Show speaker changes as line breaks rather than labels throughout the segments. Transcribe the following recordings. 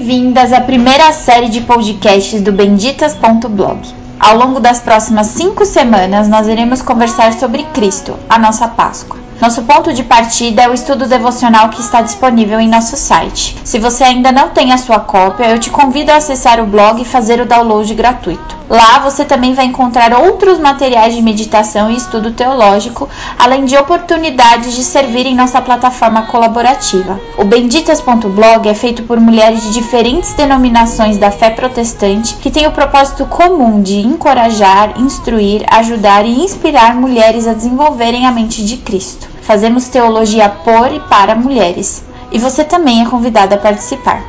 Bem-vindas à primeira série de podcasts do Benditas.blog. Ao longo das próximas cinco semanas, nós iremos conversar sobre Cristo, a nossa Páscoa. Nosso ponto de partida é o estudo devocional que está disponível em nosso site. Se você ainda não tem a sua cópia, eu te convido a acessar o blog e fazer o download gratuito. Lá você também vai encontrar outros materiais de meditação e estudo teológico, além de oportunidades de servir em nossa plataforma colaborativa. O benditas.blog é feito por mulheres de diferentes denominações da fé protestante que têm o propósito comum de encorajar, instruir, ajudar e inspirar mulheres a desenvolverem a mente de Cristo. Fazemos teologia por e para mulheres. E você também é convidada a participar.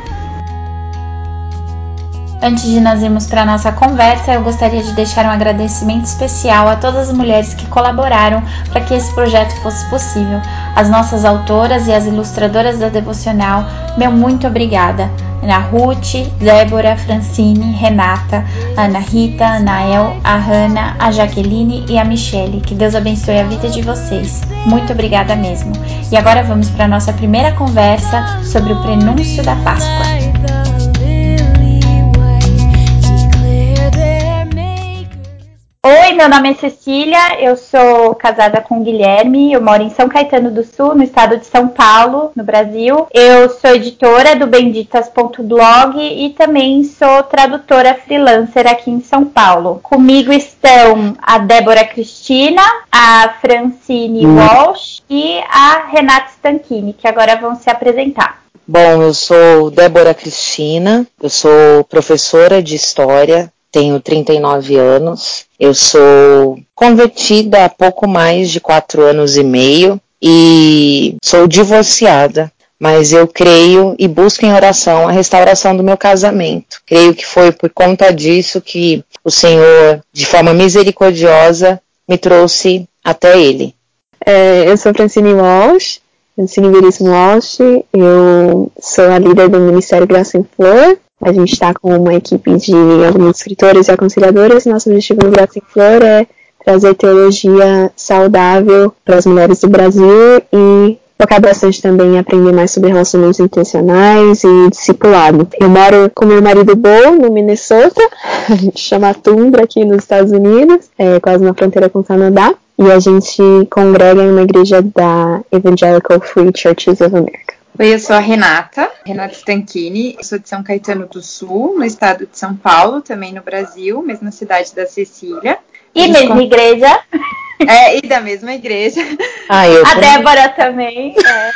Antes de nós irmos para a nossa conversa, eu gostaria de deixar um agradecimento especial a todas as mulheres que colaboraram para que esse projeto fosse possível. As nossas autoras e as ilustradoras da devocional, meu muito obrigada. Ana Ruth, Débora, Francine, Renata, Ana Rita, Anael, a Hanna, a Jaqueline e a Michele. Que Deus abençoe a vida de vocês. Muito obrigada mesmo. E agora vamos para a nossa primeira conversa sobre o prenúncio da Páscoa. Meu nome é Cecília, eu sou casada com o Guilherme, eu moro em São Caetano do Sul, no estado de São Paulo, no Brasil. Eu sou editora do benditas.blog e também sou tradutora freelancer aqui em São Paulo. Comigo estão a Débora Cristina, a Francine hum. Walsh e a Renata Stanchini, que agora vão se apresentar.
Bom, eu sou Débora Cristina, eu sou professora de História tenho 39 anos, eu sou convertida há pouco mais de quatro anos e meio e sou divorciada. Mas eu creio e busco em oração a restauração do meu casamento. Creio que foi por conta disso que o Senhor, de forma misericordiosa, me trouxe até Ele.
É, eu sou Francine Walsh, Francine Veríssimo Walsh, eu sou a líder do Ministério Graça em Flor, a gente está com uma equipe de alguns escritores e aconselhadoras. Nosso objetivo no em Flor é trazer teologia saudável para as mulheres do Brasil e focar bastante também em aprender mais sobre relacionamentos intencionais e discipulado. Eu moro com meu marido Bo, no Minnesota, a gente chama Tundra aqui nos Estados Unidos, é quase na fronteira com o Canadá, e a gente congrega em uma igreja da Evangelical Free Churches of America.
Oi, eu sou a Renata, Renata Stanchini, sou de São Caetano do Sul, no estado de São Paulo, também no Brasil, mas na cidade da Cecília.
E mesma com... igreja.
É, e da mesma igreja.
Ah, eu a Débora também. É.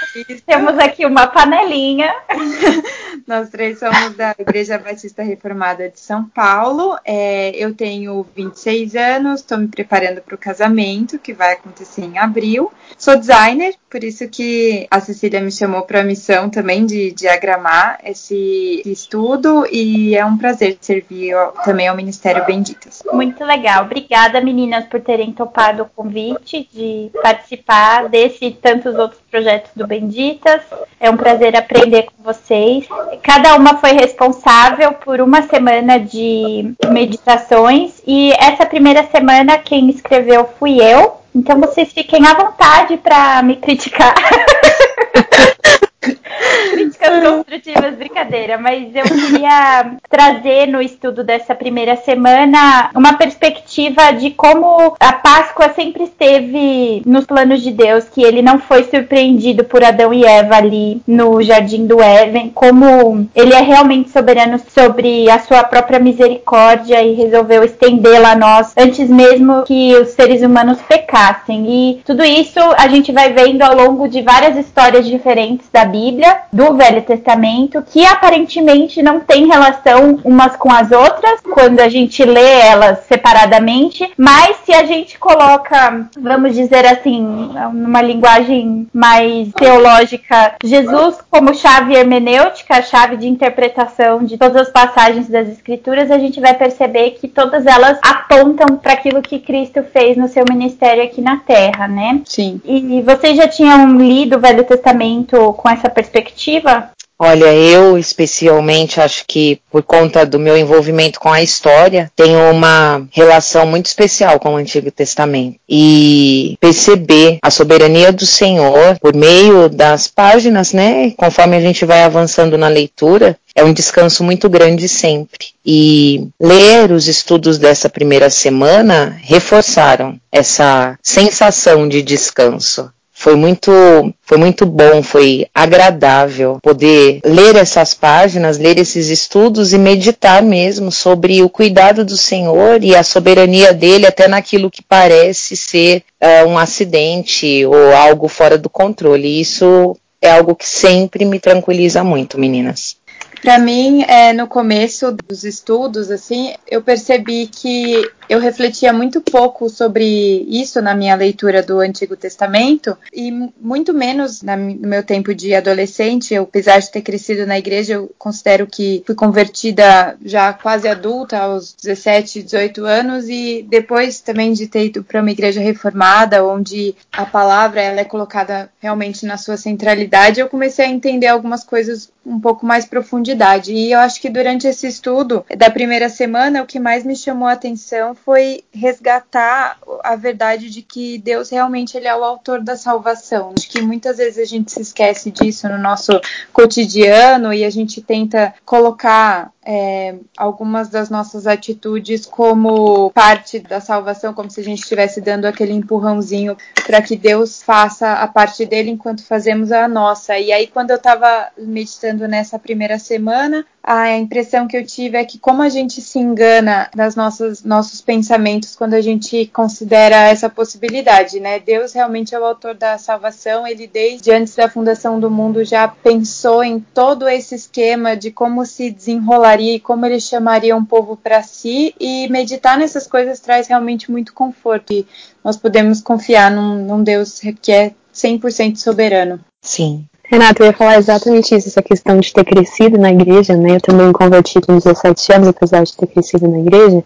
Temos aqui uma panelinha.
Nós três somos da Igreja Batista Reformada de São Paulo. É, eu tenho 26 anos, estou me preparando para o casamento, que vai acontecer em abril. Sou designer, por isso que a Cecília me chamou para a missão também de diagramar esse estudo e é um prazer servir também ao Ministério Benditas.
Muito legal. Obrigada, meninas, por terem topado convite de participar desse e tantos outros projetos do Benditas. É um prazer aprender com vocês. Cada uma foi responsável por uma semana de meditações e essa primeira semana quem escreveu fui eu. Então vocês fiquem à vontade para me criticar. Construtivas, brincadeira, mas eu queria trazer no estudo dessa primeira semana uma perspectiva de como a Páscoa sempre esteve nos planos de Deus, que ele não foi surpreendido por Adão e Eva ali no jardim do Éden, como ele é realmente soberano sobre a sua própria misericórdia e resolveu estendê-la a nós antes mesmo que os seres humanos pecassem. E tudo isso a gente vai vendo ao longo de várias histórias diferentes da Bíblia, do Velho Testamento, que aparentemente não tem relação umas com as outras, quando a gente lê elas separadamente, mas se a gente coloca, vamos dizer assim, numa linguagem mais teológica, Jesus como chave hermenêutica, chave de interpretação de todas as passagens das Escrituras, a gente vai perceber que todas elas apontam para aquilo que Cristo fez no seu ministério aqui na Terra, né?
Sim.
E vocês já tinham lido o Velho Testamento com essa perspectiva?
Olha, eu especialmente acho que por conta do meu envolvimento com a história, tenho uma relação muito especial com o Antigo Testamento. E perceber a soberania do Senhor por meio das páginas, né? Conforme a gente vai avançando na leitura, é um descanso muito grande sempre. E ler os estudos dessa primeira semana reforçaram essa sensação de descanso. Foi muito, foi muito bom, foi agradável poder ler essas páginas, ler esses estudos e meditar mesmo sobre o cuidado do Senhor e a soberania dele até naquilo que parece ser uh, um acidente ou algo fora do controle. Isso é algo que sempre me tranquiliza muito, meninas.
Para mim, é, no começo dos estudos, assim, eu percebi que eu refletia muito pouco sobre isso na minha leitura do Antigo Testamento e muito menos no meu tempo de adolescente. Eu, apesar de ter crescido na igreja, eu considero que fui convertida já quase adulta, aos 17, 18 anos, e depois também de ter ido para uma igreja reformada, onde a palavra ela é colocada realmente na sua centralidade, eu comecei a entender algumas coisas um pouco mais E eu acho que durante esse estudo da primeira semana, o que mais me chamou a atenção foi resgatar a verdade de que Deus realmente ele é o autor da salvação. Acho que muitas vezes a gente se esquece disso no nosso cotidiano e a gente tenta colocar é, algumas das nossas atitudes como parte da salvação, como se a gente estivesse dando aquele empurrãozinho para que Deus faça a parte dele enquanto fazemos a nossa. E aí, quando eu estava meditando nessa primeira semana, a impressão que eu tive é que como a gente se engana das nossas nossos pensamentos quando a gente considera essa possibilidade, né? Deus realmente é o autor da salvação, ele desde antes da fundação do mundo já pensou em todo esse esquema de como se desenrolaria e como ele chamaria um povo para si e meditar nessas coisas traz realmente muito conforto e nós podemos confiar num, num Deus que é 100% soberano.
Sim,
Renata, eu ia falar exatamente isso, essa questão de ter crescido na igreja, né? Eu também converti com 17 anos, apesar de ter crescido na igreja.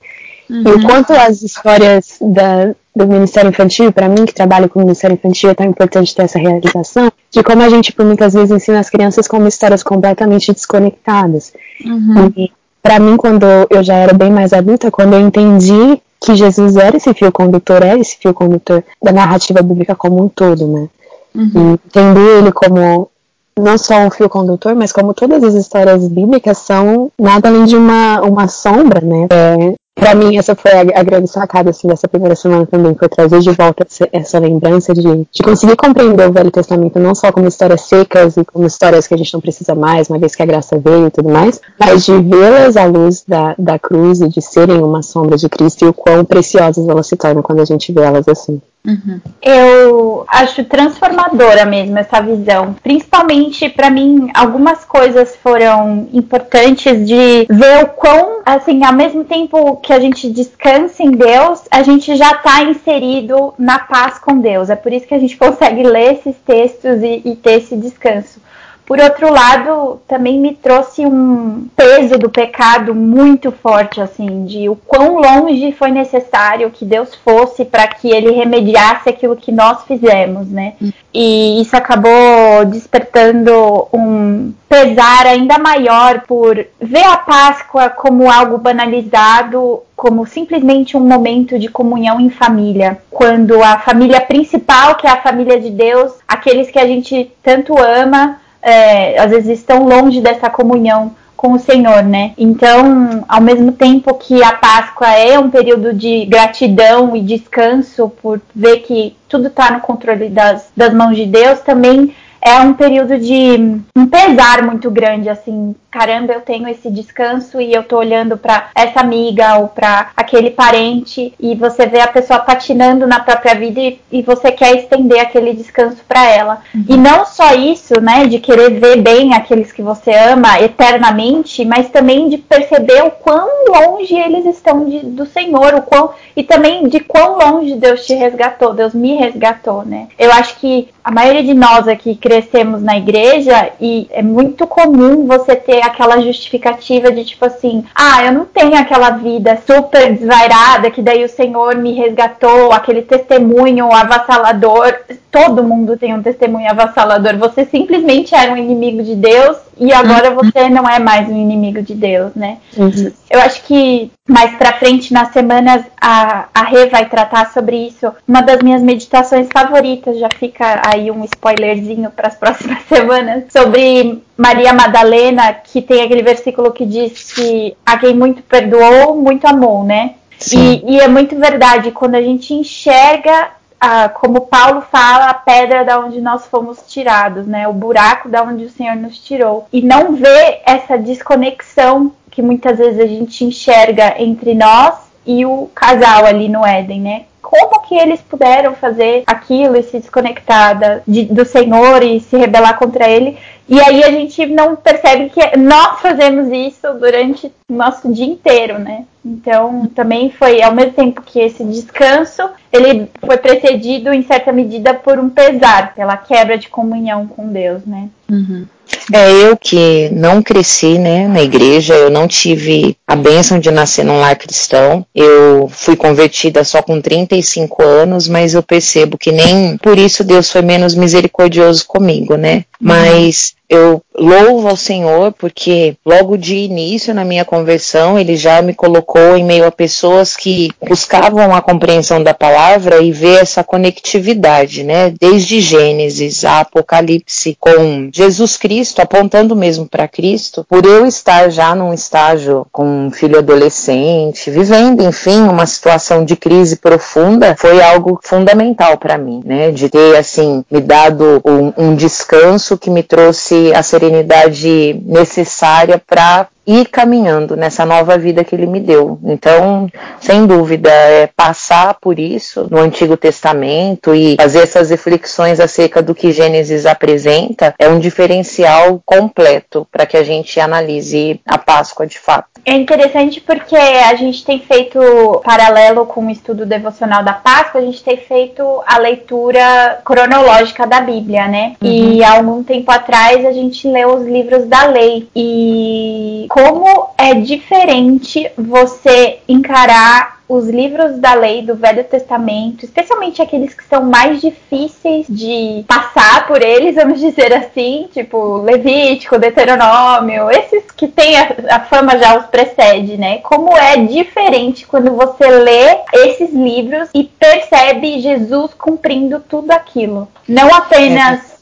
Uhum. E o quanto as histórias da, do Ministério Infantil, para mim que trabalho com o Ministério Infantil, é tão importante ter essa realização, de como a gente, por muitas vezes, ensina as crianças como histórias completamente desconectadas. Uhum. E para mim, quando eu já era bem mais adulta, quando eu entendi que Jesus era esse fio condutor, é esse fio condutor da narrativa bíblica como um todo, né? Uhum. entender ele como não só um fio condutor, mas como todas as histórias bíblicas são nada além de uma, uma sombra, né? É, para mim, essa foi a, a, grande sacada assim, dessa primeira semana também, foi trazer de volta essa, essa lembrança de, de, conseguir compreender o Velho Testamento não só como histórias secas e como histórias que a gente não precisa mais, uma vez que a graça veio e tudo mais, mas de vê-las à luz da, da cruz e de serem uma sombra de Cristo e o quão preciosas elas se tornam quando a gente vê elas assim.
Uhum. Eu acho transformadora mesmo essa visão. Principalmente para mim, algumas coisas foram importantes de ver o quão, assim, ao mesmo tempo que a gente descansa em Deus, a gente já está inserido na paz com Deus. É por isso que a gente consegue ler esses textos e, e ter esse descanso. Por outro lado, também me trouxe um peso do pecado muito forte, assim, de o quão longe foi necessário que Deus fosse para que ele remediasse aquilo que nós fizemos, né? E isso acabou despertando um pesar ainda maior por ver a Páscoa como algo banalizado, como simplesmente um momento de comunhão em família, quando a família principal, que é a família de Deus, aqueles que a gente tanto ama, é, às vezes estão longe dessa comunhão com o Senhor, né? Então, ao mesmo tempo que a Páscoa é um período de gratidão e descanso por ver que tudo está no controle das, das mãos de Deus, também é um período de um pesar muito grande, assim, caramba, eu tenho esse descanso e eu tô olhando para essa amiga ou para aquele parente e você vê a pessoa patinando na própria vida e, e você quer estender aquele descanso para ela. Uhum. E não só isso, né, de querer ver bem aqueles que você ama eternamente, mas também de perceber o quão longe eles estão de, do Senhor, o quão e também de quão longe Deus te resgatou, Deus me resgatou, né? Eu acho que a maioria de nós aqui crescemos na igreja e é muito comum você ter aquela justificativa de tipo assim, ah, eu não tenho aquela vida super desvairada que daí o Senhor me resgatou, aquele testemunho avassalador. Todo mundo tem um testemunho avassalador. Você simplesmente era um inimigo de Deus e agora você não é mais um inimigo de Deus, né? Uhum. Eu acho que mais pra frente, nas semanas, a, a Rê vai tratar sobre isso. Uma das minhas meditações favoritas, já fica aí um spoilerzinho para as próximas semanas, sobre Maria Madalena, que tem aquele versículo que diz que a quem muito perdoou, muito amou, né? E, e, é muito verdade, quando a gente enxerga, ah, como Paulo fala, a pedra da onde nós fomos tirados, né? O buraco da onde o Senhor nos tirou. E não vê essa desconexão que muitas vezes a gente enxerga entre nós e o casal ali no Éden, né? Como que eles puderam fazer aquilo e se desconectar de, do Senhor e se rebelar contra ele? E aí a gente não percebe que nós fazemos isso durante o nosso dia inteiro, né? Então, também foi ao mesmo tempo que esse descanso, ele foi precedido em certa medida por um pesar, pela quebra de comunhão com Deus, né?
Uhum. É, eu que não cresci, né, na igreja, eu não tive a bênção de nascer num lar cristão. Eu fui convertida só com 35 anos, mas eu percebo que nem por isso Deus foi menos misericordioso comigo, né? Uhum. Mas eu louvo ao Senhor porque logo de início na minha conversão ele já me colocou em meio a pessoas que buscavam a compreensão da palavra e ver essa conectividade, né? Desde Gênesis a Apocalipse com Jesus Cristo, apontando mesmo para Cristo, por eu estar já num estágio com um filho adolescente, vivendo, enfim, uma situação de crise profunda, foi algo fundamental para mim, né? De ter assim me dado um, um descanso que me trouxe a serenidade necessária para ir caminhando nessa nova vida que ele me deu. Então, sem dúvida, é passar por isso no Antigo Testamento e fazer essas reflexões acerca do que Gênesis apresenta é um diferencial completo para que a gente analise a Páscoa de fato.
É interessante porque a gente tem feito paralelo com o estudo devocional da Páscoa, a gente tem feito a leitura cronológica da Bíblia, né? Uhum. E há algum tempo atrás a gente leu os livros da lei e como é diferente você encarar os livros da lei do Velho Testamento, especialmente aqueles que são mais difíceis de passar por eles, vamos dizer assim, tipo Levítico, Deuteronômio, esses que tem a, a fama já os precede, né? Como é diferente quando você lê esses livros e percebe Jesus cumprindo tudo aquilo. Não apenas é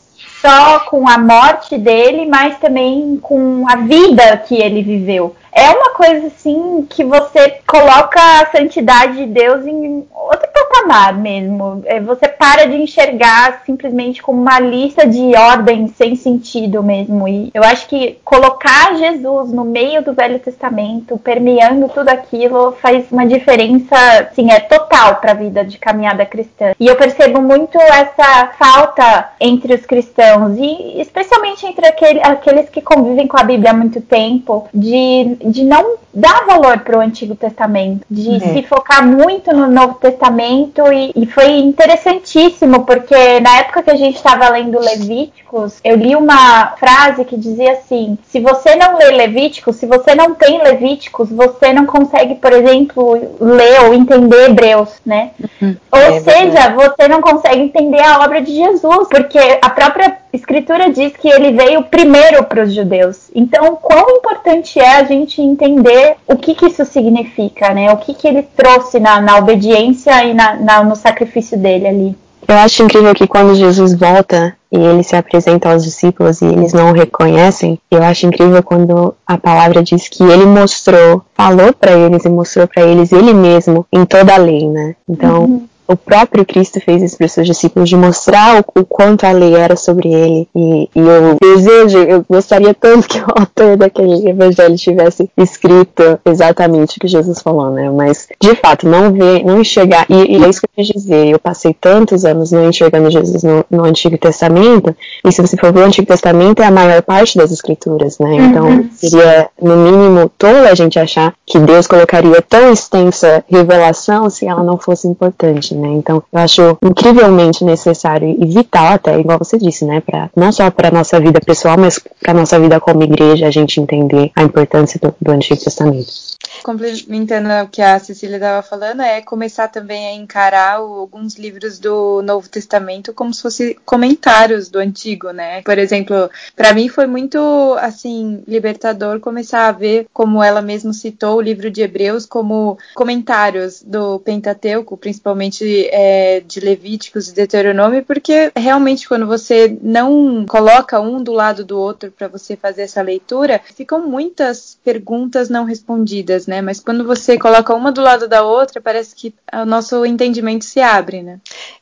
só com a morte dele, mas também com a vida que ele viveu é uma coisa assim que você coloca a santidade de Deus em outro patamar mesmo. É, você para de enxergar simplesmente como uma lista de ordens sem sentido mesmo. E eu acho que colocar Jesus no meio do Velho Testamento, permeando tudo aquilo, faz uma diferença, assim, é total para a vida de caminhada cristã. E eu percebo muito essa falta entre os cristãos e especialmente entre aquele, aqueles que convivem com a Bíblia há muito tempo, de de não dar valor para o Antigo Testamento, de é. se focar muito no Novo Testamento e, e, foi interessantíssimo porque na época que a gente estava lendo Levíticos, eu li uma frase que dizia assim: se você não lê Levíticos, se você não tem Levíticos, você não consegue, por exemplo, ler ou entender Hebreus, né? Uhum. Ou é seja, você não consegue entender a obra de Jesus, porque a própria Escritura diz que ele veio primeiro para os judeus. Então, quão importante é a gente entender o que, que isso significa, né? O que, que ele trouxe na, na obediência e na, na, no sacrifício dele ali.
Eu acho incrível que quando Jesus volta e ele se apresenta aos discípulos e eles não o reconhecem, eu acho incrível quando a palavra diz que ele mostrou, falou para eles e mostrou para eles ele mesmo em toda a lei, né? Então, uhum o próprio Cristo fez isso para os seus discípulos, de mostrar o, o, quanto a lei era sobre ele. E, e, eu desejo, eu gostaria tanto que o autor daquele evangelho tivesse escrito exatamente o que Jesus falou, né? Mas, de fato, não ver, não enxergar. E, e é isso que eu quis dizer. Eu passei tantos anos não enxergando Jesus no, no, Antigo Testamento, e se você for ver o Antigo Testamento, é a maior parte das Escrituras, né? Então, uhum. seria, no mínimo, tolo a gente achar que Deus colocaria tão extensa revelação se ela não fosse importante né? Então, eu acho incrivelmente necessário e vital até, igual você disse, né, para não só para nossa vida pessoal, mas para nossa vida como igreja, a gente entender a importância do, do Antigo Testamento.
Complementando o que a Cecília estava falando, é começar também a encarar o, alguns livros do Novo Testamento como se fossem comentários do Antigo, né? Por exemplo, para mim foi muito, assim, libertador começar a ver, como ela mesma citou, o livro de Hebreus como comentários do Pentateuco, principalmente é, de Levíticos e Deuteronômio, porque realmente quando você não coloca um do lado do outro para você fazer essa leitura, ficam muitas perguntas não respondidas, né? Mas quando você coloca uma do lado da outra, parece que o nosso entendimento se abre, né?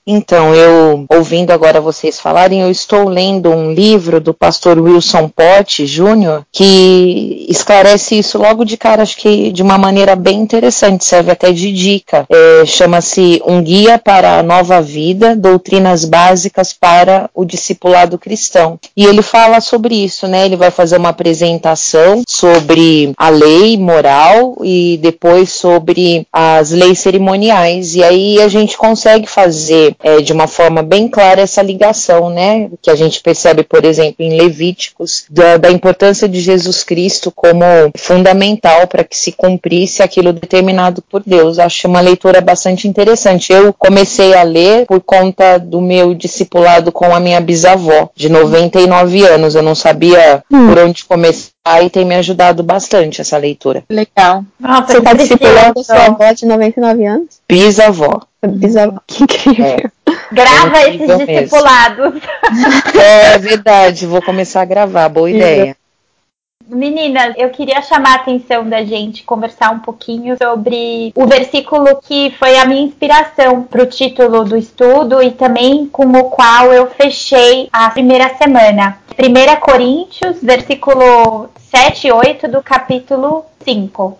Então, eu ouvindo agora vocês falarem, eu estou lendo um livro do pastor Wilson Pote Jr. que esclarece isso logo de cara, acho que de uma maneira bem interessante, serve até de dica. É, Chama-se Um Guia para a Nova Vida, Doutrinas Básicas para o Discipulado Cristão. E ele fala sobre isso, né? Ele vai fazer uma apresentação sobre a lei moral e depois sobre as leis cerimoniais. E aí a gente consegue fazer é, de uma forma bem clara essa ligação, né? Que a gente percebe, por exemplo, em Levíticos, da, da importância de Jesus Cristo como fundamental para que se cumprisse aquilo determinado por Deus. Acho uma leitura bastante interessante. Eu comecei a ler por conta do meu discipulado com a minha bisavó, de 99 anos. Eu não sabia hum. por onde começar e tem me ajudado bastante essa leitura.
Legal.
Nossa, Você está discipulando a sua avó de 99 anos?
Bisavó.
Bisavó, que incrível. É.
Grava é esses discipulados.
É verdade, vou começar a gravar, boa ideia.
Meninas, eu queria chamar a atenção da gente conversar um pouquinho sobre o versículo que foi a minha inspiração para o título do estudo e também com o qual eu fechei a primeira semana. 1 Coríntios, versículo 7 e 8 do capítulo 5.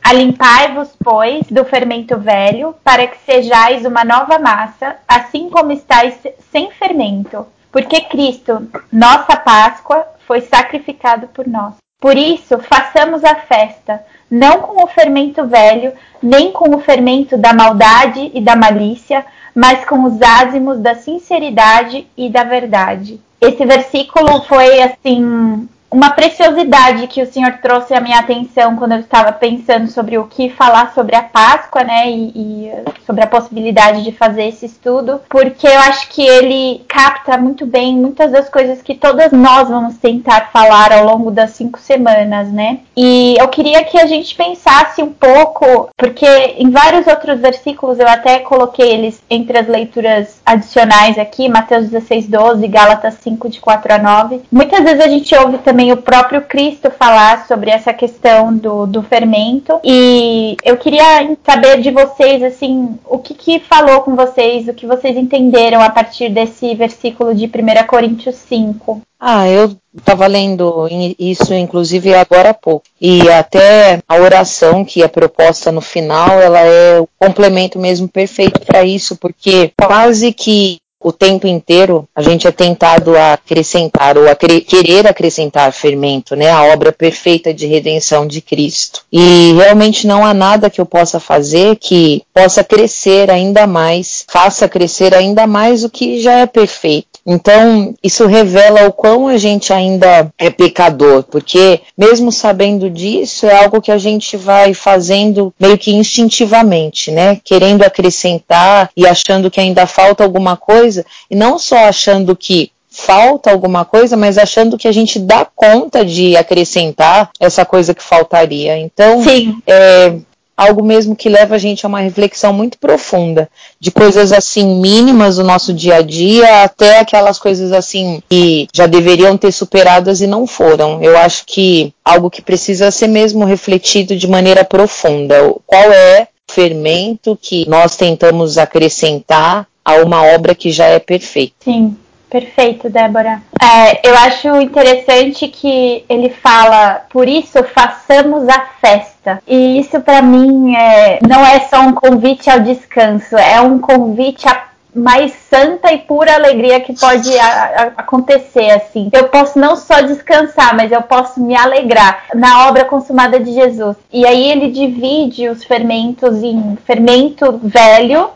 Alimpai-vos, pois, do fermento velho, para que sejais uma nova massa, assim como estáis sem fermento. Porque Cristo, nossa Páscoa, foi sacrificado por nós. Por isso, façamos a festa, não com o fermento velho, nem com o fermento da maldade e da malícia, mas com os ázimos da sinceridade e da verdade. Esse versículo foi assim uma preciosidade que o senhor trouxe à minha atenção quando eu estava pensando sobre o que falar sobre a Páscoa, né, e, e, sobre a possibilidade de fazer esse estudo, porque eu acho que ele capta muito bem muitas das coisas que todas nós vamos tentar falar ao longo das cinco semanas, né. E eu queria que a gente pensasse um pouco, porque em vários outros versículos eu até coloquei eles entre as leituras adicionais aqui, Mateus 16, 12, Gálatas 5, de 4 a 9. Muitas vezes a gente ouve também também o próprio Cristo falar sobre essa questão do, do fermento. E eu queria saber de vocês, assim, o que, que falou com vocês, o que vocês entenderam a partir desse versículo de 1 Coríntios 5.
Ah, eu estava lendo isso, inclusive, agora há pouco. E até a oração que é proposta no final, ela é o complemento mesmo perfeito para isso, porque quase que o tempo inteiro a gente é tentado a acrescentar ou a querer acrescentar fermento, né, a obra perfeita de redenção de Cristo. E realmente não há nada que eu possa fazer que possa crescer ainda mais, faça crescer ainda mais o que já é perfeito. Então, isso revela o quão a gente ainda é pecador, porque mesmo sabendo disso, é algo que a gente vai fazendo meio que instintivamente, né? Querendo acrescentar e achando que ainda falta alguma coisa, e não só achando que falta alguma coisa, mas achando que a gente dá conta de acrescentar essa coisa que faltaria. Então, é, algo mesmo que leva a gente a uma reflexão muito profunda de coisas assim mínimas do nosso dia a dia até aquelas coisas assim que já deveriam ter superadas e não foram. Eu acho que algo que precisa ser mesmo refletido de maneira profunda. Qual é o fermento que nós tentamos acrescentar a uma obra que já é perfeita?
Sim. Perfeito, Débora. É, eu acho interessante que ele fala, por isso façamos a festa. E isso para mim é, não é só um convite ao descanso, é um convite a mais santa e pura alegria que pode a, a, acontecer assim. Eu posso não só descansar, mas eu posso me alegrar na obra consumada de Jesus. E aí ele divide os fermentos em fermento velho,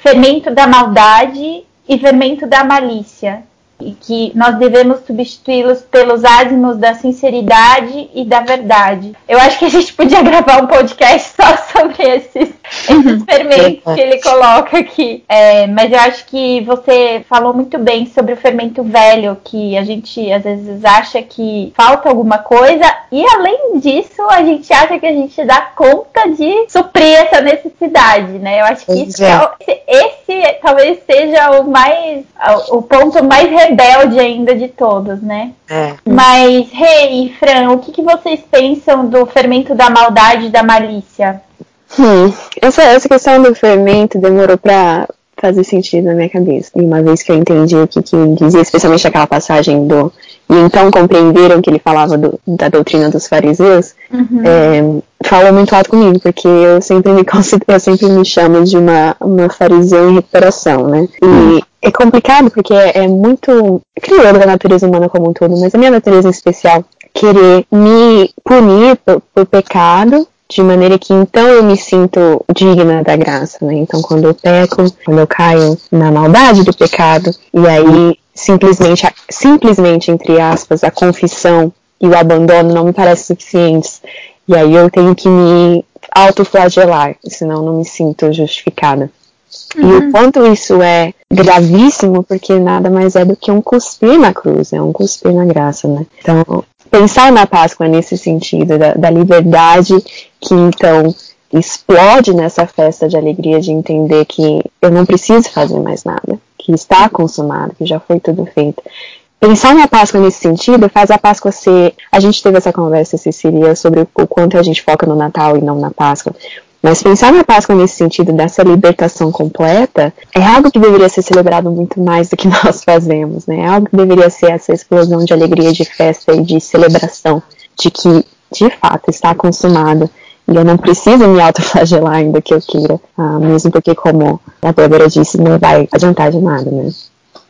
fermento da maldade e fermento da malícia. E que nós devemos substituí-los pelos ázimos da sinceridade e da verdade. Eu acho que a gente podia gravar um podcast só sobre esses, esses fermentos que ele coloca aqui. É, mas eu acho que você falou muito bem sobre o fermento velho, que a gente às vezes acha que falta alguma coisa, e além disso, a gente acha que a gente dá conta de suprir essa necessidade, né? Eu acho que isso é. esse, esse talvez seja o mais o ponto mais rebelde ainda de todos, né? É. Mas, Rei hey, e Fran, o que, que vocês pensam do fermento da maldade e da malícia?
Hum, essa, essa questão do fermento demorou para fazer sentido na minha cabeça. E uma vez que eu entendi o que, que dizia, especialmente aquela passagem do. E então compreenderam que ele falava do, da doutrina dos fariseus, uhum. é, falou muito alto comigo, porque eu sempre me eu sempre me chamo de uma, uma fariseu em recuperação, né? E uhum. É complicado porque é, é muito crioulo da natureza humana como um todo, mas a minha natureza em especial querer me punir por, por pecado de maneira que então eu me sinto digna da graça, né? Então quando eu peco, quando eu caio na maldade do pecado, e aí simplesmente, simplesmente entre aspas, a confissão e o abandono não me parecem suficientes, e aí eu tenho que me autoflagelar, senão não me sinto justificada. Uhum. E o uhum. quanto isso é gravíssimo, porque nada mais é do que um cuspir na cruz, é um cuspir na graça, né? Então, pensar na Páscoa nesse sentido, da, da liberdade que então explode nessa festa de alegria de entender que eu não preciso fazer mais nada, que está consumado, que já foi tudo feito. Pensar na Páscoa nesse sentido faz a Páscoa ser. A gente teve essa conversa, Cecília, sobre o quanto a gente foca no Natal e não na Páscoa. Mas pensar na Páscoa nesse sentido dessa libertação completa é algo que deveria ser celebrado muito mais do que nós fazemos, né? É algo que deveria ser essa explosão de alegria, de festa e de celebração de que, de fato, está consumado. E eu não preciso me autoflagelar ainda que eu queira, ah, mesmo porque, como a Débora disse, não vai adiantar de nada, né?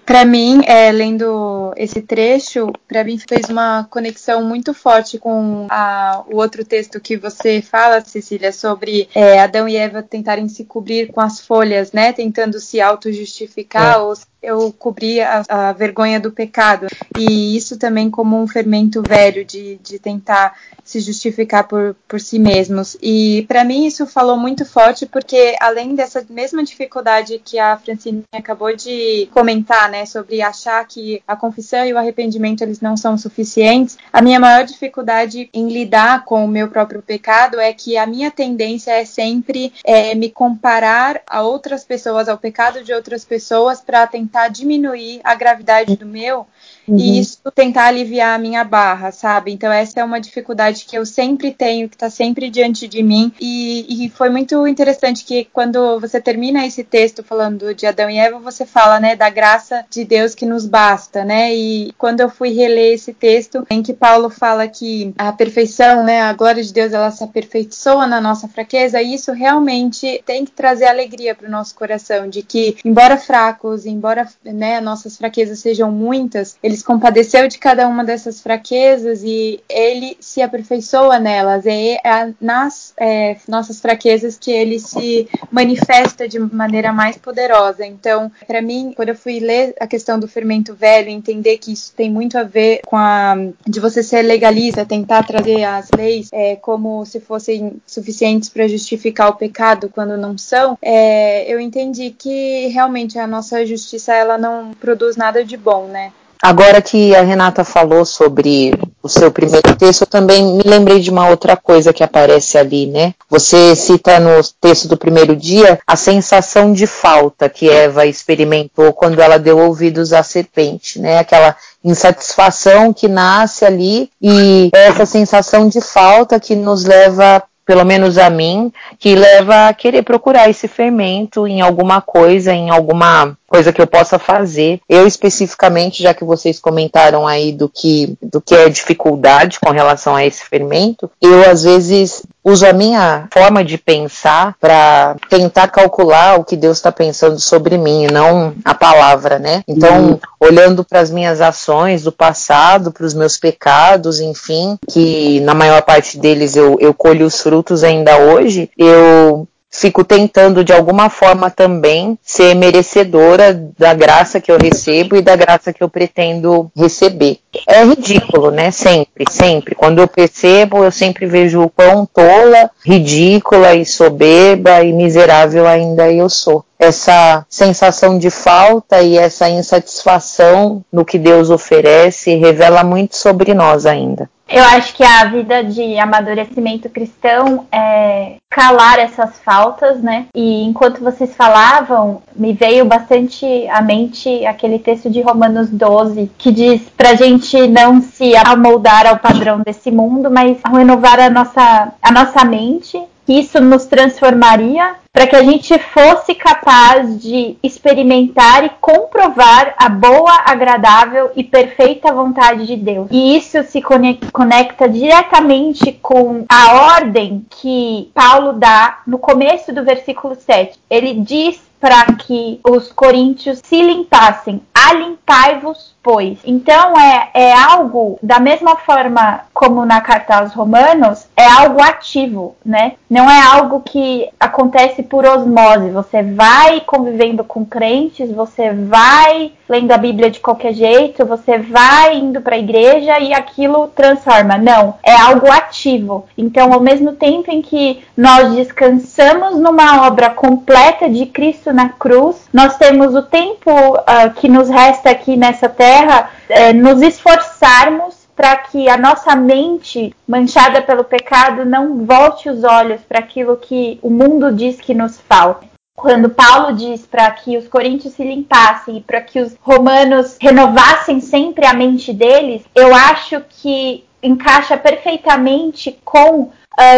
Para mim, é, lendo esse trecho, para mim fez uma conexão muito forte com a, o outro texto que você fala, Cecília, sobre é, Adão e Eva tentarem se cobrir com as folhas, né? Tentando se auto-justificar é. ou eu cobri a, a, vergonha do pecado. E isso também como um fermento velho de, de tentar se justificar por, por si mesmos. E para mim isso falou muito forte, porque além dessa mesma dificuldade que a Francine acabou de comentar, né, sobre achar que a confissão e o arrependimento eles não são suficientes, a minha maior dificuldade em lidar com o meu próprio pecado é que a minha tendência é sempre é, me comparar a outras pessoas, ao pecado de outras pessoas, para tentar tentar diminuir a gravidade do meu uhum. e isso tentar aliviar a minha barra, sabe? Então essa é uma dificuldade que eu sempre tenho, que está sempre diante de mim e, e, foi muito interessante que quando você termina esse texto falando de Adão e Eva, você fala, né, da graça de Deus que nos basta, né? E quando eu fui reler esse texto em que Paulo fala que a perfeição, né, a glória de Deus, ela se aperfeiçoa na nossa fraqueza, isso realmente tem que trazer alegria para o nosso coração, de que embora fracos, embora né, nossas fraquezas sejam muitas, ele se compadeceu de cada uma dessas fraquezas e ele se aperfeiçoa nelas. É, nas é, nossas fraquezas que ele se manifesta de maneira mais poderosa. Então, para mim, quando eu fui ler a questão do fermento velho, entender que isso tem muito a ver com a de você ser legalista, tentar trazer as leis é, como se fossem suficientes para justificar o pecado quando não são, é, eu entendi que realmente a nossa justiça ela não produz nada de bom, né?
Agora que a Renata falou sobre o seu primeiro texto, eu também me lembrei de uma outra coisa que aparece ali, né? Você cita no texto do primeiro dia a sensação de falta que Eva experimentou quando ela deu ouvidos à serpente, né? Aquela insatisfação que nasce ali e essa sensação de falta que nos leva pelo menos a mim, que leva a querer procurar esse fermento em alguma coisa, em alguma coisa que eu possa fazer. Eu especificamente, já que vocês comentaram aí do que do que é dificuldade com relação a esse fermento, eu às vezes uso a minha forma de pensar para tentar calcular o que Deus está pensando sobre mim, não a palavra, né? Então, uhum. olhando para as minhas ações do passado, para os meus pecados, enfim, que na maior parte deles eu, eu colho os frutos ainda hoje, eu fico tentando de alguma forma também ser merecedora da graça que eu recebo e da graça que eu pretendo receber. É ridículo, né? Sempre, sempre. Quando eu percebo, eu sempre vejo o quão tola, ridícula e soberba e miserável ainda eu sou. Essa sensação de falta e essa insatisfação no que Deus oferece revela muito sobre nós ainda.
Eu acho que a vida de amadurecimento cristão é calar essas faltas, né? E enquanto vocês falavam, me veio bastante à mente aquele texto de Romanos 12, que diz pra gente não se amoldar ao padrão desse mundo, mas renovar a nossa, a nossa mente que isso nos transformaria para que a gente fosse capaz de experimentar e comprovar a boa, agradável e perfeita vontade de Deus. E isso se conecta diretamente com a ordem que Paulo dá no começo do versículo 7. Ele diz para que os coríntios se limpassem. Alimpai-vos, pois. Então é, é algo, da mesma forma como na carta aos romanos, é algo ativo, né? Não é algo que acontece por osmose. Você vai convivendo com crentes, você vai lendo a Bíblia de qualquer jeito, você vai indo para a igreja e aquilo transforma. Não, é algo ativo. Então, ao mesmo tempo em que nós descansamos numa obra completa de Cristo na cruz, nós temos o tempo uh, que nos resta aqui nessa terra uh, nos esforçarmos para que a nossa mente manchada pelo pecado não volte os olhos para aquilo que o mundo diz que nos falta quando Paulo diz para que os coríntios se limpassem e para que os romanos renovassem sempre a mente deles, eu acho que encaixa perfeitamente com uh,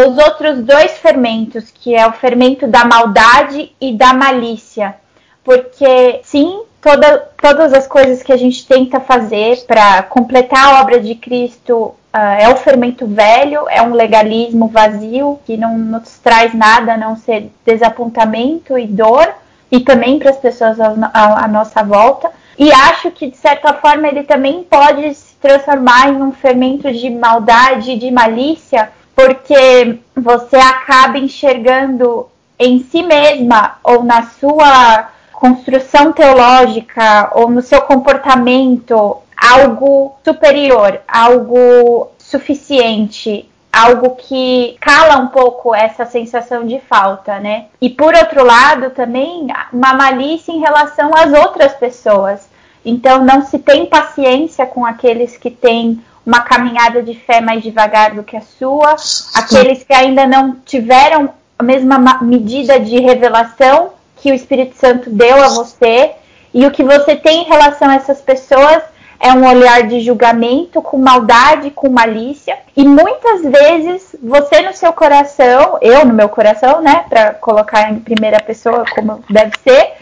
os outros dois fermentos, que é o fermento da maldade e da malícia. Porque, sim, toda, todas as coisas que a gente tenta fazer para completar a obra de Cristo Uh, é o fermento velho, é um legalismo vazio que não nos traz nada a não ser desapontamento e dor, e também para as pessoas à nossa volta. E acho que, de certa forma, ele também pode se transformar em um fermento de maldade, de malícia, porque você acaba enxergando em si mesma ou na sua construção teológica ou no seu comportamento algo superior, algo suficiente, algo que cala um pouco essa sensação de falta, né? E por outro lado, também uma malícia em relação às outras pessoas. Então, não se tem paciência com aqueles que têm uma caminhada de fé mais devagar do que a sua, aqueles que ainda não tiveram a mesma medida de revelação que o Espírito Santo deu a você, e o que você tem em relação a essas pessoas é um olhar de julgamento, com maldade, com malícia. E muitas vezes você no seu coração, eu no meu coração, né, para colocar em primeira pessoa como deve ser,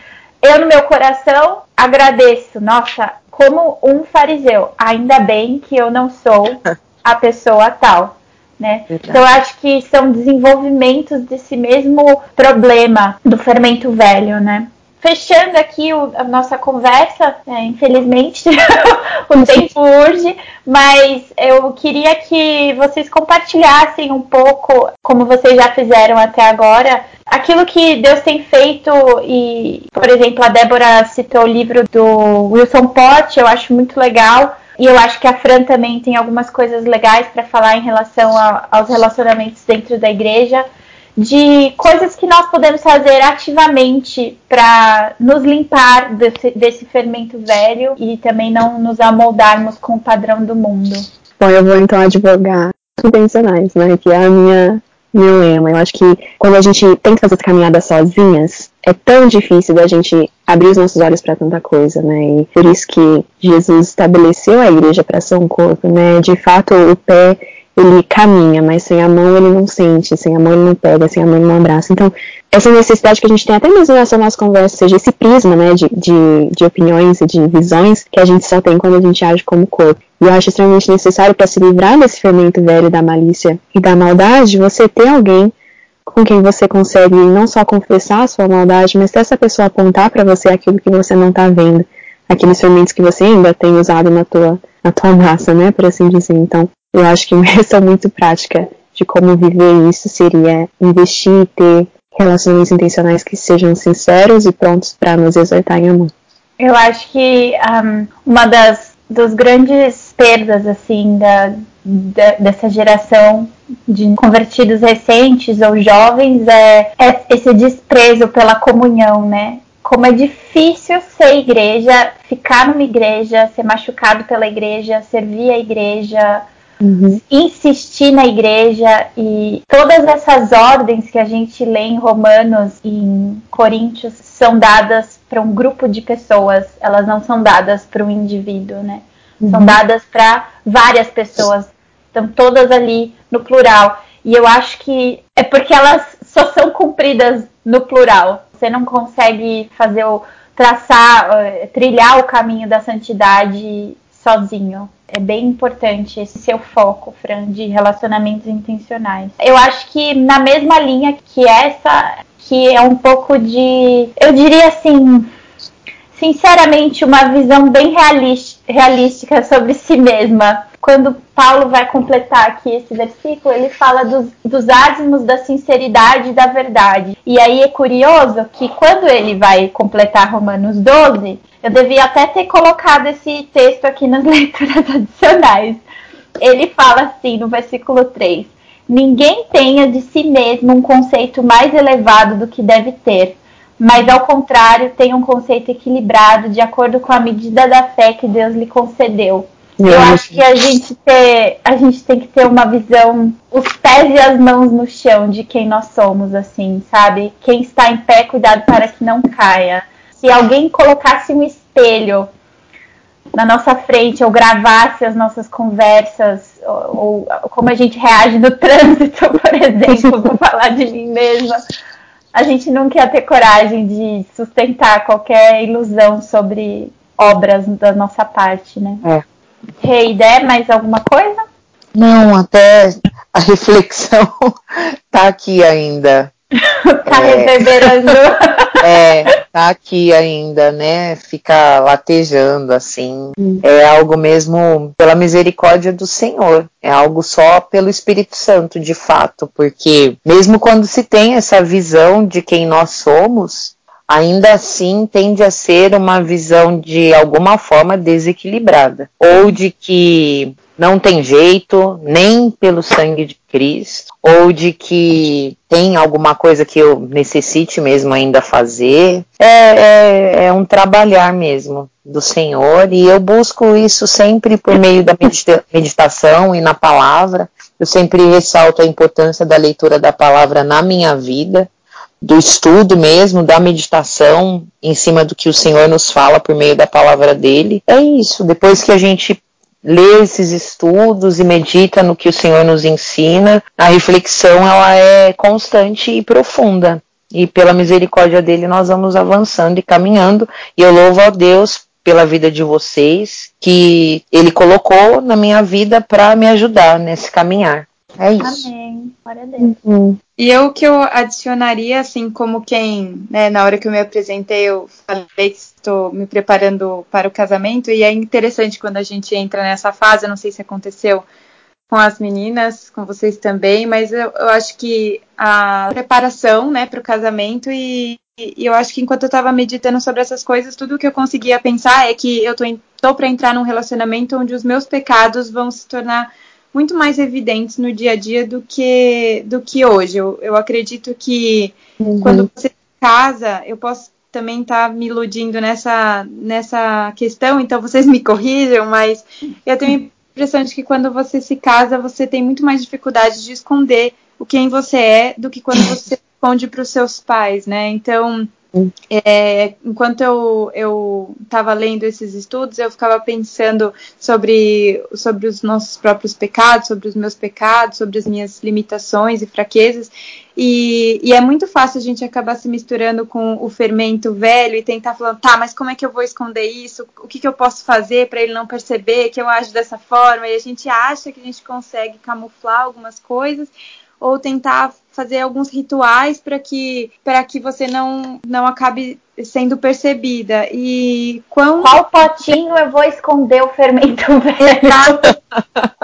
eu no meu coração agradeço, nossa, como um fariseu, ainda bem que eu não sou a pessoa tal. Né? Então, acho que são desenvolvimentos desse mesmo problema do fermento velho, né? fechando aqui o, a nossa conversa, é, infelizmente o tempo urge, mas eu queria que vocês compartilhassem um pouco, como vocês já fizeram até agora, aquilo que Deus tem feito e, por exemplo, a Débora citou o livro do Wilson Port, eu acho muito legal. E eu acho que a Fran também tem algumas coisas legais para falar em relação a, aos relacionamentos dentro da igreja de coisas que nós podemos fazer ativamente para nos limpar desse, desse, fermento velho e também não nos amoldarmos com o padrão do mundo.
Bom, eu vou então advogar convencionais, né? Que é a minha meu lema. Eu acho que quando a gente tem que fazer essa caminhada sozinhas, é tão difícil da gente abrir os nossos olhos para tanta coisa, né? E por isso que Jesus estabeleceu a igreja para ser um corpo, né? De fato, o pé ele caminha, mas sem a mão ele não sente, sem a mão ele não pega, sem a mão ele não abraça. Então, essa necessidade que a gente tem até mesmo nessa nossa conversa, seja esse prisma, né, de, de, de opiniões e de visões que a gente só tem quando a gente age como corpo. E eu acho extremamente necessário para se livrar desse fermento velho da malícia e da maldade, você ter alguém com quem você consegue não só confessar a sua maldade, mas ter essa pessoa apontar para você aquilo que você não está vendo, aqueles fermentos que você ainda tem usado na tua, na tua massa, né, por assim dizer. Então, eu acho que uma questão muito prática de como viver isso seria investir e ter relacionamentos intencionais que sejam sinceros e prontos para nos exortar em amor.
Eu acho que um, uma das dos grandes perdas assim da, da, dessa geração de convertidos recentes ou jovens é, é esse desprezo pela comunhão, né? Como é difícil ser igreja, ficar numa igreja, ser machucado pela igreja, servir a igreja, Uhum. insistir na igreja e todas essas ordens que a gente lê em Romanos e em Coríntios são dadas para um grupo de pessoas, elas não são dadas para um indivíduo, né? Uhum. São dadas para várias pessoas, estão todas ali no plural. E eu acho que é porque elas só são cumpridas no plural. Você não consegue fazer o traçar, eh, trilhar o caminho da santidade sozinho. É bem importante esse seu foco, Fran, de relacionamentos intencionais. Eu acho que na mesma linha que essa, que é um pouco de, eu diria assim, sinceramente, uma visão bem realística sobre si mesma. Quando Paulo vai completar aqui esse versículo, ele fala dos, dos da sinceridade e da verdade. E aí é curioso que quando ele vai completar Romanos 12, eu devia até ter colocado esse texto aqui nas leituras adicionais. Ele fala assim no versículo 3: Ninguém tenha de si mesmo um conceito mais elevado do que deve ter, mas ao contrário, tenha um conceito equilibrado de acordo com a medida da fé que Deus lhe concedeu. Eu acho que a gente, ter, a gente tem que ter uma visão, os pés e as mãos no chão de quem nós somos, assim, sabe? Quem está em pé, cuidado para que não caia se alguém colocasse um espelho na nossa frente ou gravasse as nossas conversas ou, ou como a gente reage no trânsito, por exemplo, vou falar de mim mesma, a gente nunca ia ter coragem de sustentar qualquer ilusão sobre obras da nossa parte, né? É. Rei, hey, mais alguma coisa?
Não, até a reflexão tá aqui ainda.
tá é. reverberando.
É, tá aqui ainda, né? Fica latejando assim. Hum. É algo mesmo pela misericórdia do Senhor. É algo só pelo Espírito Santo, de fato, porque mesmo quando se tem essa visão de quem nós somos, ainda assim tende a ser uma visão de alguma forma desequilibrada, ou de que não tem jeito, nem pelo sangue de Cristo, ou de que tem alguma coisa que eu necessite mesmo ainda fazer. É, é, é um trabalhar mesmo do Senhor e eu busco isso sempre por meio da medita meditação e na palavra. Eu sempre ressalto a importância da leitura da palavra na minha vida, do estudo mesmo, da meditação em cima do que o Senhor nos fala por meio da palavra dele. É isso. Depois que a gente lê esses estudos e medita no que o Senhor nos ensina, a reflexão ela é constante e profunda. E pela misericórdia dele nós vamos avançando e caminhando. E eu louvo a Deus pela vida de vocês que ele colocou na minha vida para me ajudar nesse caminhar. É isso.
Amém. Glória a Deus.
Uhum. E eu que eu adicionaria, assim, como quem, né, na hora que eu me apresentei, eu falei que estou me preparando para o casamento, e é interessante quando a gente entra nessa fase, eu não sei se aconteceu com as meninas, com vocês também, mas eu, eu acho que a preparação, né, para o casamento e, e, eu acho que enquanto eu estava meditando sobre essas coisas, tudo que eu conseguia pensar é que eu tô, tô para entrar num relacionamento onde os meus pecados vão se tornar muito mais evidentes no dia a dia do que, do que hoje. Eu, eu acredito que uhum. quando você casa, eu posso também estar tá me iludindo nessa, nessa questão, então vocês me corrijam, mas eu tenho a impressão de que quando você se casa, você tem muito mais dificuldade de esconder o quem você é do que quando você esconde para os seus pais, né? Então, é, enquanto eu estava lendo esses estudos, eu ficava pensando sobre, sobre os nossos próprios pecados, sobre os meus pecados, sobre as minhas limitações e fraquezas. E, e, é muito fácil a gente acabar se misturando com o fermento velho e tentar falar, tá, mas como é que eu vou esconder isso? O que, que eu posso fazer para ele não perceber que eu ajo dessa forma? E a gente acha que a gente consegue camuflar algumas coisas ou tentar fazer alguns rituais para que para que você não não acabe sendo percebida. E quão...
qual potinho eu vou esconder o fermento velho?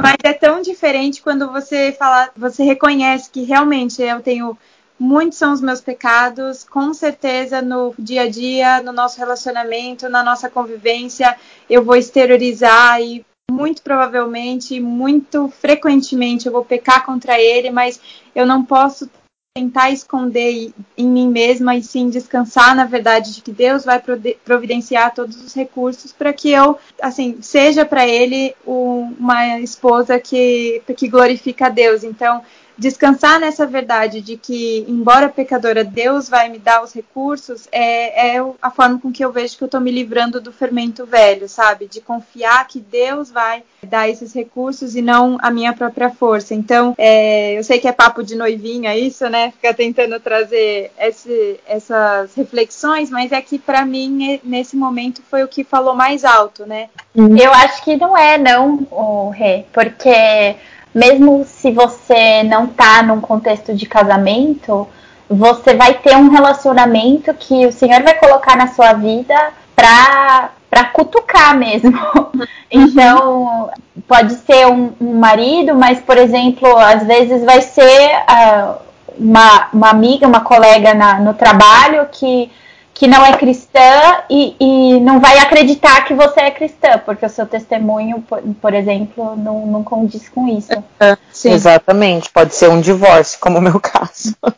Mas é tão diferente quando você fala, você reconhece que realmente eu tenho muitos são os meus pecados, com certeza no dia a dia, no nosso relacionamento, na nossa convivência, eu vou exteriorizar e muito provavelmente, muito frequentemente eu vou pecar contra ele, mas eu não posso tentar esconder em mim mesma e sim descansar na verdade de que Deus vai providenciar todos os recursos para que eu, assim, seja para ele uma esposa que, que glorifica a Deus. Então, descansar nessa verdade de que, embora pecadora, Deus vai me dar os recursos, é, é a forma com que eu vejo que eu estou me livrando do fermento velho, sabe? De confiar que Deus vai dar esses recursos e não a minha própria força. Então, é, eu sei que é papo de noivinha isso, né? Ficar tentando trazer esse, essas reflexões, mas é que para mim, nesse momento, foi o que falou mais alto, né?
Eu acho que não é, não, o Rê, porque mesmo se você não tá num contexto de casamento, você vai ter um relacionamento que o Senhor vai colocar na sua vida pra, pra cutucar mesmo. Então, pode ser um, um, marido, mas, por exemplo, às vezes vai ser uh, uma, uma amiga, uma colega na, no trabalho que que não é cristã e, e, não vai acreditar que você é cristã, porque o seu testemunho, por, por exemplo, não, não condiz com isso.
É, Exatamente, pode ser um divórcio, como o meu caso.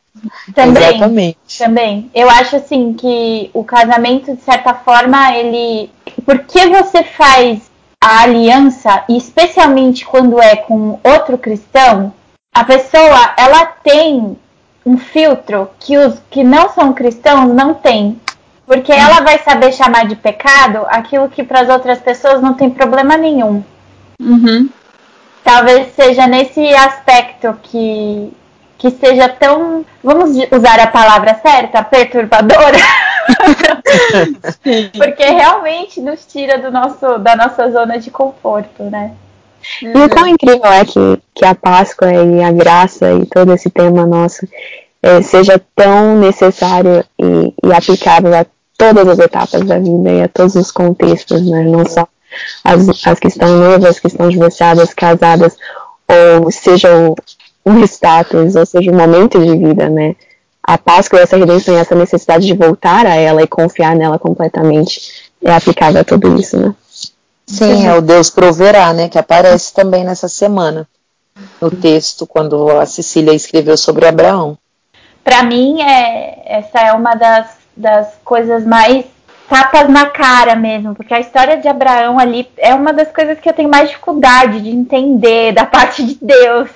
Também, Exatamente. Também. Eu acho assim que o casamento, de certa forma, ele. Porque você faz a aliança, e especialmente quando é com outro cristão, a pessoa ela tem um filtro que os que não são cristãos não têm. Porque ela vai saber chamar de pecado aquilo que para as outras pessoas não tem problema nenhum.
Uhum.
Talvez seja nesse aspecto que, que seja tão, vamos usar a palavra certa, perturbadora. Porque realmente nos tira do nosso, da nossa zona de conforto, né?
E o quão incrível é que, que a Páscoa e a graça e todo esse tema nosso é, seja tão necessário e, e aplicável a todas as etapas da vida e a todos os contextos, né? Não só as, as que estão noivas, que estão divorciadas, casadas, ou seja um status, ou seja um momento de vida, né? A Páscoa, essa redenção e essa necessidade de voltar a ela e confiar nela completamente é aplicável a tudo isso, né?
Sim, é o Deus proverá, né? Que aparece também nessa semana no texto quando a Cecília escreveu sobre Abraão.
Para mim, é, essa é uma das das coisas mais tapas na cara mesmo, porque a história de Abraão ali é uma das coisas que eu tenho mais dificuldade de entender da parte de Deus,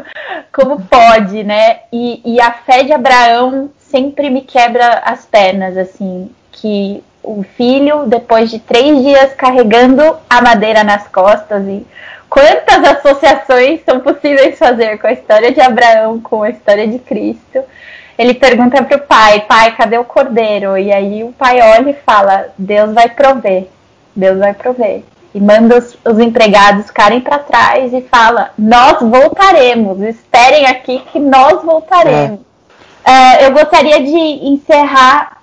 como pode, né? E, e, a fé de Abraão sempre me quebra as pernas, assim, que o filho, depois de três dias carregando a madeira nas costas e quantas associações são possíveis fazer com a história de Abraão, com a história de Cristo ele pergunta pro pai, pai, cadê o cordeiro? E aí o pai olha e fala, Deus vai prover, Deus vai prover. E manda os, os empregados ficarem para trás e fala, nós voltaremos, esperem aqui que nós voltaremos. É. Uh, eu gostaria de encerrar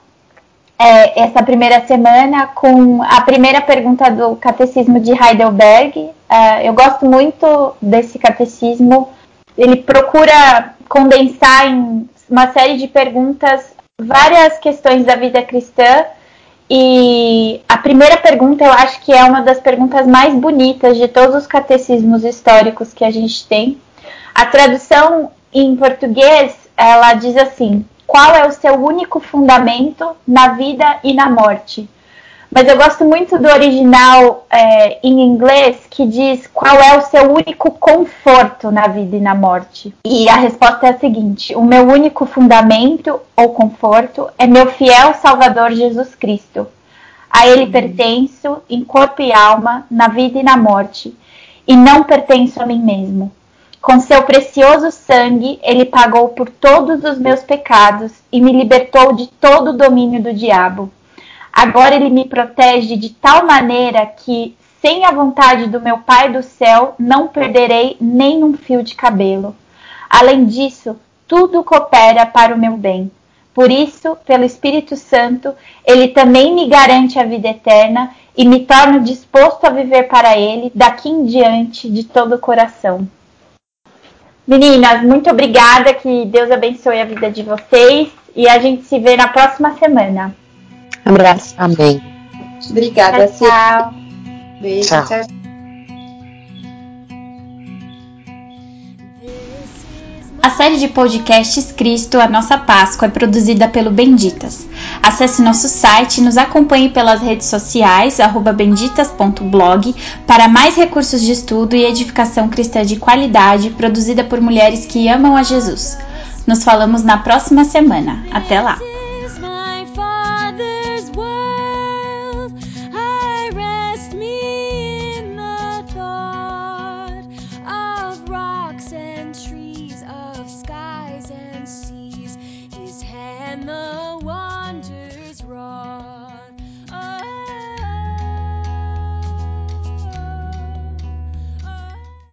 é, essa primeira semana com a primeira pergunta do Catecismo de Heidelberg. Uh, eu gosto muito desse catecismo. Ele procura condensar em uma série de perguntas, várias questões da vida cristã. E a primeira pergunta eu acho que é uma das perguntas mais bonitas de todos os catecismos históricos que a gente tem. A tradução em português, ela diz assim: qual é o seu único fundamento na vida e na morte? Mas eu gosto muito do original é, em inglês que diz qual é o seu único conforto na vida e na morte. E a resposta é a seguinte: o meu único fundamento ou conforto é meu fiel Salvador Jesus Cristo. A Ele uhum. pertenço em corpo e alma, na vida e na morte, e não pertenço a mim mesmo. Com seu precioso sangue, ele pagou por todos os meus pecados e me libertou de todo o domínio do diabo. Agora ele me protege de tal maneira que, sem a vontade do meu Pai do céu, não perderei nem um fio de cabelo. Além disso, tudo coopera para o meu bem. Por isso, pelo Espírito Santo, ele também me garante a vida eterna e me torna disposto a viver para ele daqui em diante de todo o coração. Meninas, muito obrigada. Que Deus abençoe a vida de vocês. E a gente se vê na próxima semana.
Abraço.
Amém.
Obrigada,
tchau. tchau.
Beijo, tchau. tchau.
A série de podcasts Cristo, a Nossa Páscoa, é produzida pelo Benditas. Acesse nosso site nos acompanhe pelas redes sociais, benditas.blog, para mais recursos de estudo e edificação cristã de qualidade produzida por mulheres que amam a Jesus. Nos falamos na próxima semana. Até lá!